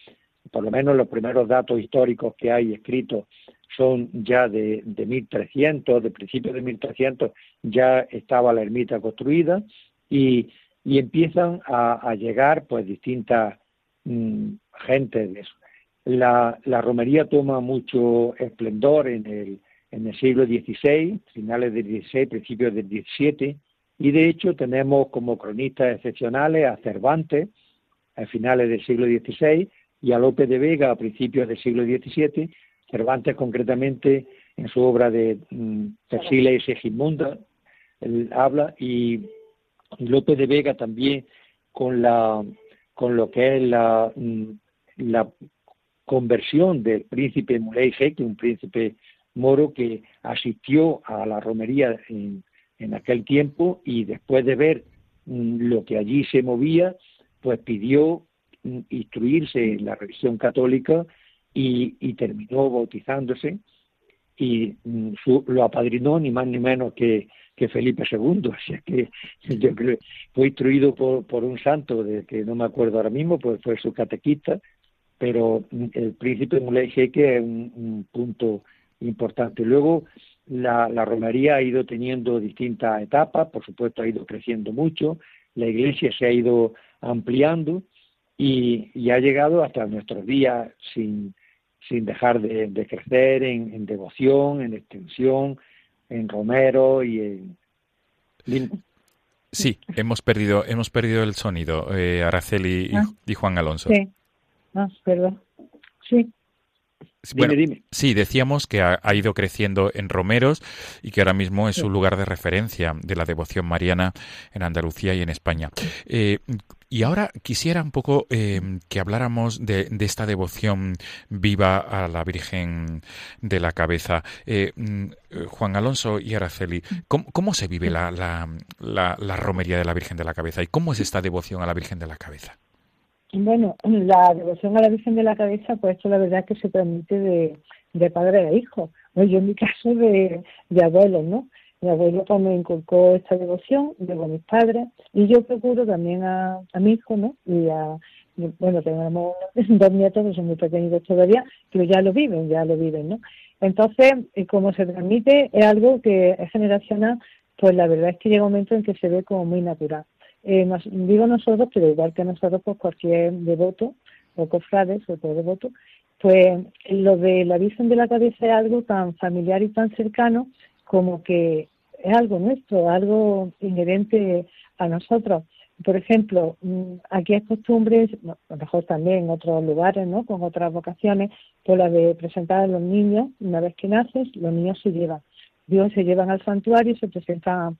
por lo menos los primeros datos históricos que hay escritos son ya de, de 1300, de principios de 1300 ya estaba la ermita construida y y empiezan a, llegar pues distintas mm, gentes de eso. La, la, romería toma mucho esplendor en el, en el siglo XVI, finales del XVI, principios del XVII, y de hecho tenemos como cronistas excepcionales a Cervantes a finales del siglo XVI y a López de Vega a principios del siglo XVII, Cervantes concretamente en su obra de mm, Persiles y Segismunda habla y, López de Vega también con lo que es la, mm, la conversión del príncipe Muley que un príncipe moro que asistió a la romería en, aquel tiempo y después de ver mm, lo que allí se movía, pues pidió mm, instruirse en la religión católica y, terminó bautizándose y lo apadrinó ni más ni menos que, que Felipe II, sea que yo creo fue instruido por, por un santo de que no me acuerdo ahora mismo, pues fue su catequista, pero el príncipe Muley Jeque es un, un punto importante. Luego la, la, romería ha ido teniendo distintas etapas, por supuesto ha ido creciendo mucho, la iglesia se ha ido ampliando y, ha llegado hasta nuestros días sin, sin dejar de, crecer en, devoción, en extensión, en romero y en... Sí, hemos perdido, hemos perdido el sonido, eh, Araceli y, ah. Juan Alonso. Sí, ah, perdón. Sí. Bueno, Sí, decíamos que ha, ido creciendo en Romeros y que ahora mismo es un lugar de referencia de la devoción mariana en Andalucía y en España. Eh, y ahora quisiera un poco eh, que habláramos de, esta devoción viva a la Virgen de la Cabeza. Eh, mm, Juan Alonso y Araceli, ¿cómo, se vive la, la romería de la Virgen de la Cabeza y cómo es esta devoción a la Virgen de la Cabeza? Bueno, la devoción a la Virgen de la Cabeza, pues esto la verdad es que se transmite de, padre a hijo. Bueno, yo en mi caso de, abuelo, ¿no? Mi abuelo pues me inculcó esta devoción, luego mis padres, y yo procuro también a, a mi hijo, ¿no? Y a, bueno, tenemos dos nietos que son muy pequeñitos todavía, pero ya lo viven, ya lo viven, ¿no? Entonces, eh, como se transmite, es algo que es generacional, pues la verdad es que llega un momento en que se ve como muy natural eh, digo nosotros, pero igual que nosotros, pues cualquier devoto o cofrades o todo devoto, pues lo de la Virgen de la Cabeza es algo tan familiar y tan cercano como que es algo nuestro, algo inherente a nosotros. Por ejemplo, mm, aquí hay costumbres, a lo mejor también en otros lugares, ¿no? Con otras vocaciones, pues la de presentar a los niños, una vez que naces, los niños se llevan. Dios se llevan al santuario y se presentan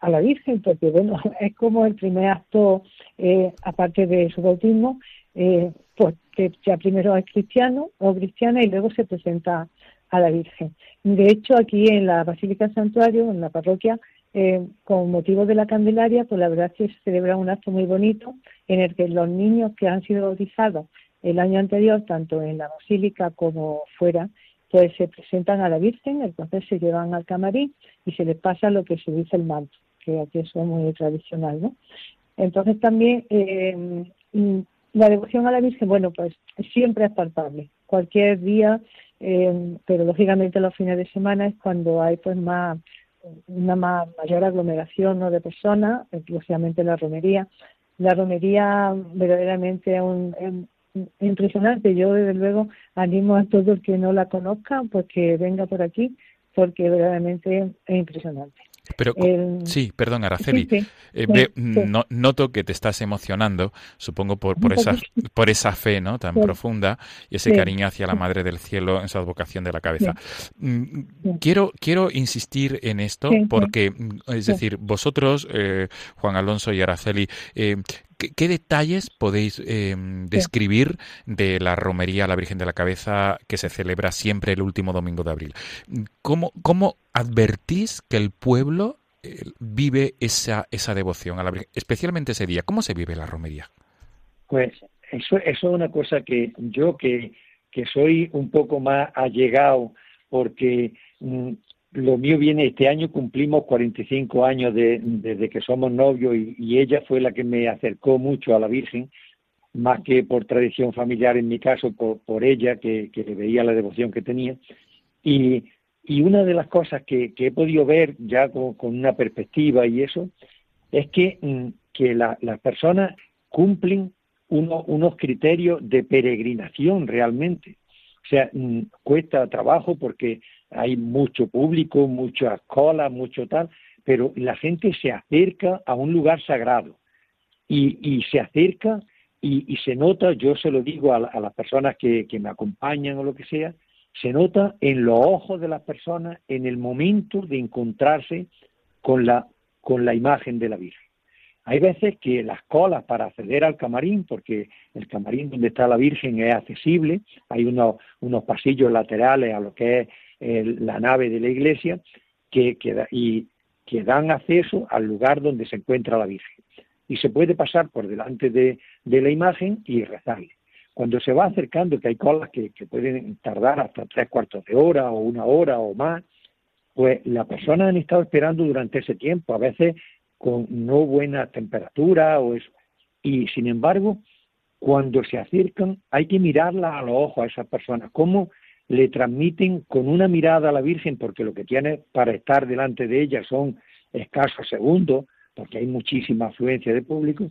a la Virgen, porque bueno, es como el primer acto, eh, aparte de su bautismo, eh, pues que ya primero es cristiano o cristiana y luego se presenta a la Virgen. De hecho, aquí en la Basílica Santuario, en la parroquia, eh, con motivo de la Candelaria, pues la verdad es que se celebra un acto muy bonito en el que los niños que han sido bautizados el año anterior, tanto en la Basílica como fuera, pues se presentan a la Virgen, entonces se llevan al camarín y se les pasa lo que se dice el manto, que aquí es muy tradicional, ¿no? Entonces también eh, la devoción a la Virgen, bueno, pues siempre es palpable, cualquier día, eh, pero lógicamente los fines de semana es cuando hay pues más una mayor aglomeración ¿no? de personas, exclusivamente la romería. La romería verdaderamente es un, impresionante. Yo, desde luego, animo a todo el que no la conozca, pues que venga por aquí, porque verdaderamente es impresionante. Pero sí, perdón, Araceli. Eh, noto que te estás emocionando, supongo por, por esa por esa fe, ¿no? Tan profunda y ese cariño hacia la Madre del Cielo, en esa advocación de la cabeza. Mm, quiero quiero insistir en esto porque, mm, es decir, vosotros, eh, Juan Alonso y Araceli, ¿Qué, detalles podéis eh, describir de la romería a la Virgen de la Cabeza que se celebra siempre el último domingo de abril? ¿Cómo, cómo advertís que el pueblo eh, vive esa, esa devoción a la Virgen, especialmente ese día? ¿Cómo se vive la romería? Pues eso, eso es una cosa que yo que, que soy un poco más allegado porque mm, lo mío viene este año, cumplimos 45 años de, desde que somos novios y, ella fue la que me acercó mucho a la Virgen, más que por tradición familiar en mi caso, por, ella, que, que, veía la devoción que tenía. Y, y una de las cosas que, he podido ver ya con, una perspectiva y eso, es que mm, que las personas cumplen unos criterios de peregrinación realmente. O sea, mm, cuesta trabajo porque hay mucho público, muchas colas, mucho tal, pero la gente se acerca a un lugar sagrado y, se acerca y, se nota, yo se lo digo a, las personas que, que me acompañan o lo que sea, se nota en los ojos de las personas en el momento de encontrarse con la, con la imagen de la Virgen. Hay veces que las colas para acceder al camarín, porque el camarín donde está la Virgen es accesible, hay unos, pasillos laterales a lo que es la nave de la iglesia que dan acceso al lugar donde se encuentra la Virgen. Y se puede pasar por delante de, la imagen y rezarle. Cuando se va acercando, que hay colas que, que pueden tardar hasta tres cuartos de hora o una hora o más, pues las personas han estado esperando durante ese tiempo. A veces con no buena temperatura o eso. Y sin embargo, cuando se acercan, hay que mirarla a los ojos a esas personas, cómo le transmiten con una mirada a la Virgen, porque lo que tiene para estar delante de ella son escasos segundos, porque hay muchísima afluencia de público,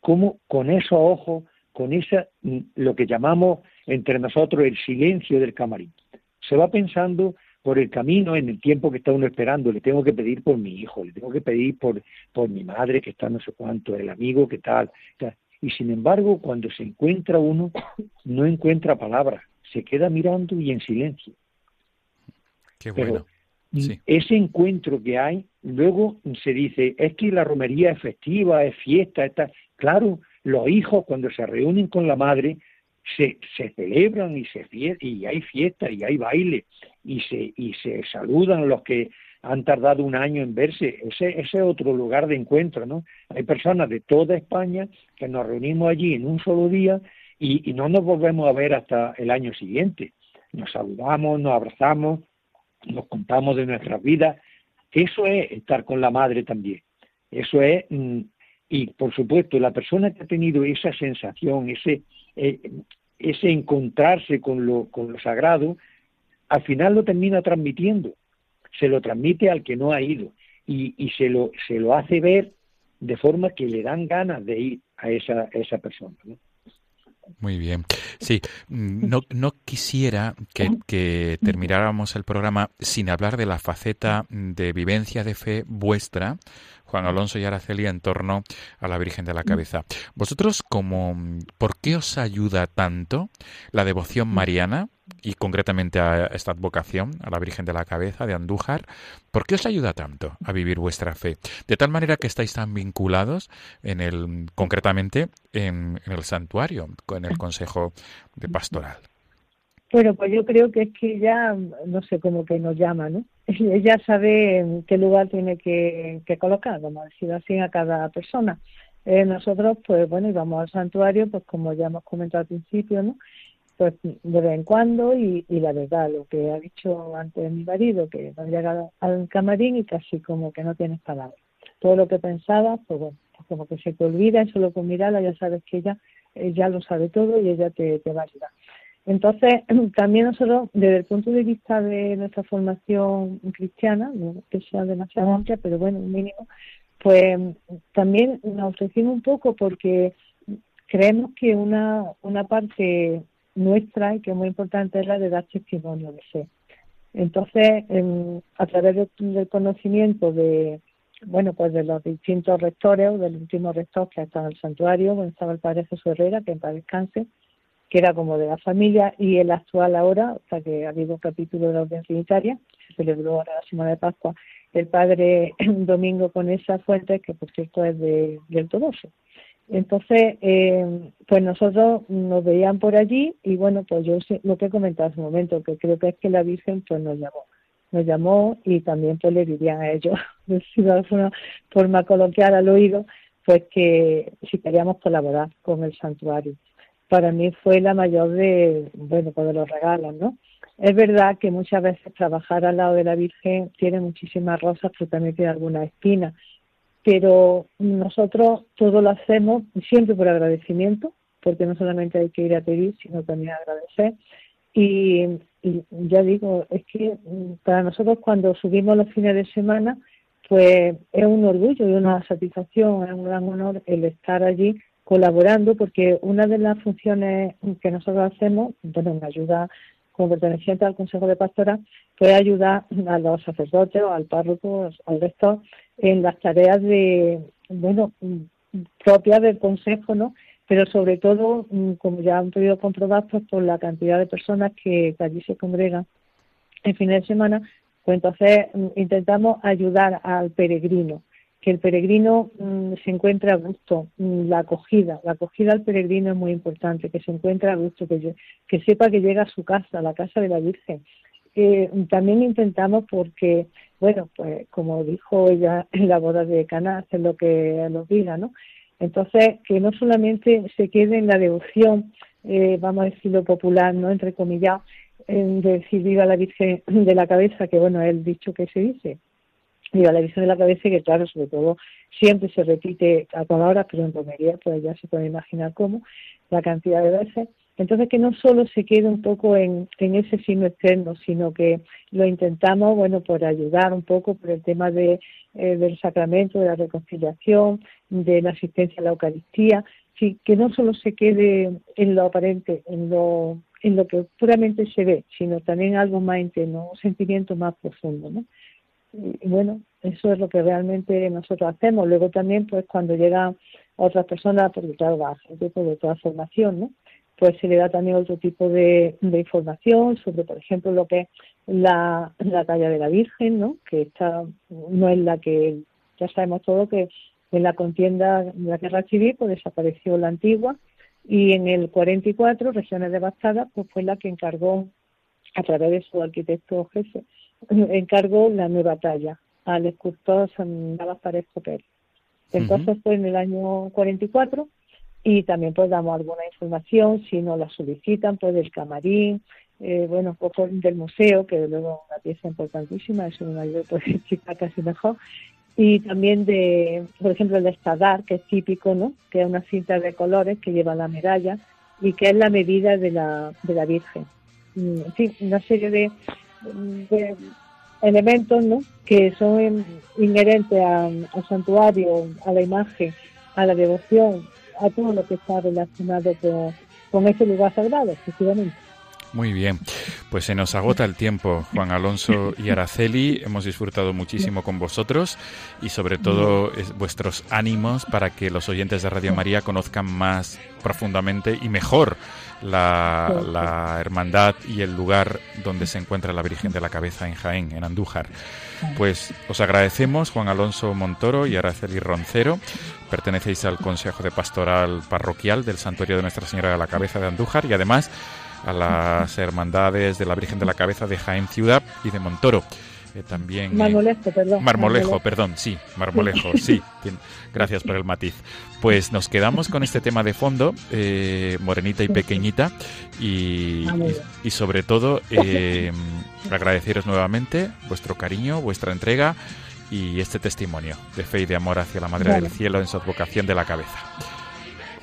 cómo con esos ojos, con esa, lo que llamamos entre nosotros el silencio del camarín, se va pensando por el camino, en el tiempo que está uno esperando, le tengo que pedir por mi hijo, le tengo que pedir por, por mi madre que está no sé cuánto, el amigo que tal, Y sin embargo, cuando se encuentra uno, no encuentra palabras, se queda mirando y en silencio. Qué bueno. Ese encuentro que hay, luego se dice, es que la romería es festiva, es fiesta, está. Claro, los hijos cuando se reúnen con la madre se, se celebran y, se y hay fiesta y hay baile y se, y se saludan los que han tardado un año en verse. Ese, ese es otro lugar de encuentro, ¿no? Hay personas de toda España que nos reunimos allí en un solo día y, y no nos volvemos a ver hasta el año siguiente. Nos saludamos, nos abrazamos, nos contamos de nuestras vidas. Eso es estar con la madre también. Eso es, mm, y por supuesto, la persona que ha tenido esa sensación, ese, eh, ese encontrarse con lo, con lo sagrado, al final lo termina transmitiendo, se lo transmite al que no ha ido y, se, lo, se lo hace ver de forma que le dan ganas de ir a esa, esa persona. ¿no? Muy bien. Sí, mm, no, no quisiera que, que, termináramos el programa sin hablar de la faceta de vivencia de fe vuestra, Juan Alonso y Araceli, en torno a la Virgen de la Cabeza. Vosotros, como, ¿por qué os ayuda tanto la devoción mariana? Y concretamente a esta advocación a la Virgen de la Cabeza de Andújar, ¿por qué os ayuda tanto a vivir vuestra fe? De tal manera que estáis tan vinculados en el, concretamente en, el santuario, con el Consejo de Pastoral. Bueno, pues yo creo que es que ella, no sé, cómo que nos llama, ¿no? Ella sabe en qué lugar tiene que, que colocar, vamos a decir así, a cada persona. Eh, nosotros, pues bueno, íbamos al santuario, pues como ya hemos comentado al principio, ¿no? Pues de vez en cuando y, la verdad, lo que ha dicho antes mi marido, que ha llegado al camarín y casi como que no tienes palabras. Todo lo que pensaba, pues bueno, pues como que se te olvida y solo con mirarla ya sabes que ella, ya lo sabe todo y ella te, te va a ayudar. Entonces, también nosotros, desde el punto de vista de nuestra formación cristiana, no que sea demasiado amplia, pero bueno, un mínimo, pues también nos ofrecimos un poco porque creemos que una, una parte nuestra y que es muy importante es la de dar testimonio de fe. Entonces, a través del conocimiento de, bueno, pues de los distintos rectores o del último rector que ha estado en el santuario, bueno, estaba el padre Jesús Herrera, que en paz descanse, que era como de la familia, y el actual ahora, o sea que ha habido un capítulo de la Orden Trinitaria, se celebró ahora la Semana de Pascua, el padre Domingo con esa fuente, que por cierto es de, del Todoso. Entonces, eh, pues nosotros nos veían por allí y bueno, pues yo lo que he comentado hace un momento, que creo que es que la Virgen pues nos llamó, nos llamó y también pues le dirían a ellos, de alguna forma coloquial al oído, pues que si queríamos colaborar con el santuario. Para mí fue la mayor de, bueno, pues de los regalos, ¿no? Es verdad que muchas veces trabajar al lado de la Virgen tiene muchísimas rosas, pero también tiene algunas espinas pero nosotros todo lo hacemos siempre por agradecimiento, porque no solamente hay que ir a pedir, sino también agradecer. Y, ya digo, es que para nosotros cuando subimos los fines de semana, pues es un orgullo y una satisfacción, es un gran honor el estar allí colaborando, porque una de las funciones que nosotros hacemos, bueno, en ayuda como perteneciente al Consejo de Pastora, puede ayudar a los sacerdotes o al párroco, al rector, en las tareas de, bueno, propias del Consejo, ¿no? Pero sobre todo, como ya han podido comprobar, pues por la cantidad de personas que, allí se congregan en fines de semana, pues entonces intentamos ayudar al peregrino, que el peregrino mm, se encuentre a gusto, mm, la acogida, la acogida al peregrino es muy importante, que se encuentre a gusto, que, sepa que llega a su casa, a la casa de la Virgen. Eh, también intentamos porque, bueno, pues como dijo ella en la boda de Cana, hacer lo que nos diga, ¿no? Entonces, que no solamente se quede en la devoción, eh, vamos a decirlo popular, ¿no? Entre comillas, de decir viva la Virgen de la cabeza, que bueno, es el dicho que se dice, viva la Virgen de la cabeza, que claro, sobre todo siempre se repite a palabras, pero en romería, pues ya se puede imaginar cómo, la cantidad de veces. Entonces, que no solo se quede un poco en, en ese signo externo, sino que lo intentamos, bueno, por ayudar un poco por el tema de, eh, del sacramento, de la reconciliación, de la asistencia a la Eucaristía, sí, que no solo se quede en lo aparente, en lo, en lo que puramente se ve, sino también algo más interno, un sentimiento más profundo, ¿no? Y bueno, eso es lo que realmente nosotros hacemos. Luego también, pues cuando llegan otras personas, porque claro, va gente de toda formación, ¿no? pues se le da también otro tipo de, información sobre, por ejemplo, lo que es la, la talla de la Virgen, ¿no? que esta no es la que ya sabemos todo que en la contienda de la guerra civil pues desapareció la antigua y en el 44 regiones devastadas pues fue la que encargó a través de su arquitecto jefe encargó la nueva talla. Al escultor San Navas Parejo Pérez. Entonces fue en el año 44 y también pues damos alguna información si no la solicitan pues del camarín eh, bueno un poco del museo que luego una pieza importantísima es una ayuda pues casi mejor y también de por ejemplo el estadar que es típico no que es una cinta de colores que lleva la medalla y que es la medida de la de la virgen. Mm, en fin una serie de, elementos ¿no? que son inherentes al santuario a la imagen a la devoción a todo lo que está relacionado con, con ese lugar sagrado, efectivamente. Muy bien, pues se nos agota el tiempo, Juan Alonso y Araceli. Hemos disfrutado muchísimo con vosotros y sobre todo vuestros ánimos para que los oyentes de Radio María conozcan más profundamente y mejor la, la, hermandad y el lugar donde se encuentra la Virgen de la Cabeza en Jaén, en Andújar. Pues os agradecemos, Juan Alonso Montoro y Araceli Roncero. Pertenecéis al Consejo de Pastoral Parroquial del Santuario de Nuestra Señora de la Cabeza de Andújar y además a las hermandades de la Virgen de la Cabeza de Jaén Ciudad y de Montoro. Eh, también eh, Marmolejo, perdón. Marmolejo, perdón, sí, Marmolejo, sí. Gracias por el matiz. Pues nos quedamos con este tema de fondo, eh, morenita y pequeñita, y, y, sobre todo agradeceros nuevamente vuestro cariño, vuestra entrega y este testimonio de fe y de amor hacia la Madre del Cielo en su advocación de la cabeza.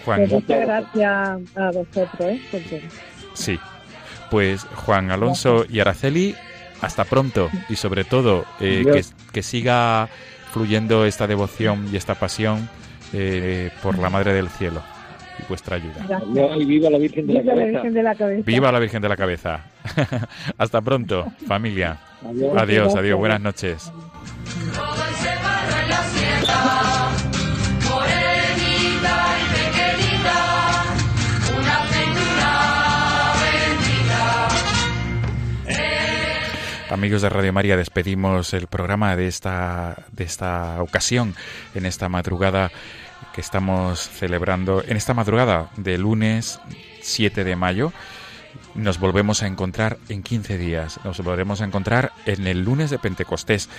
Juan. Pues muchas gracias a vosotros. Sí. Pues Juan Alonso y Araceli, hasta pronto y sobre todo eh, que, siga fluyendo esta devoción y esta pasión eh, por la Madre del Cielo y vuestra ayuda. viva la Virgen de, la, cabeza. Viva la Virgen de la Cabeza. hasta pronto, familia. adiós, adiós. buenas noches. Amigos de Radio María, despedimos el programa de esta, de esta ocasión, en esta madrugada que estamos celebrando, en esta madrugada de lunes 7 de mayo. Nos volvemos a encontrar en 15 días, nos volveremos a encontrar en el lunes de Pentecostés.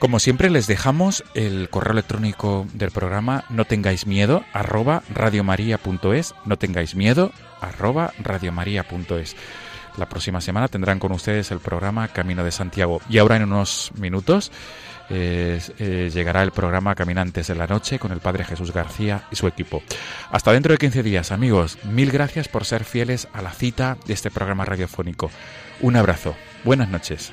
Como siempre les dejamos el correo electrónico del programa no tengáis miedo arroba radiomaria.es, no tengáis miedo arroba radiomaria.es. La próxima semana tendrán con ustedes el programa Camino de Santiago. Y ahora en unos minutos eh, llegará el programa Caminantes de la Noche con el Padre Jesús García y su equipo. Hasta dentro de 15 días, amigos. Mil gracias por ser fieles a la cita de este programa radiofónico. Un abrazo. Buenas noches.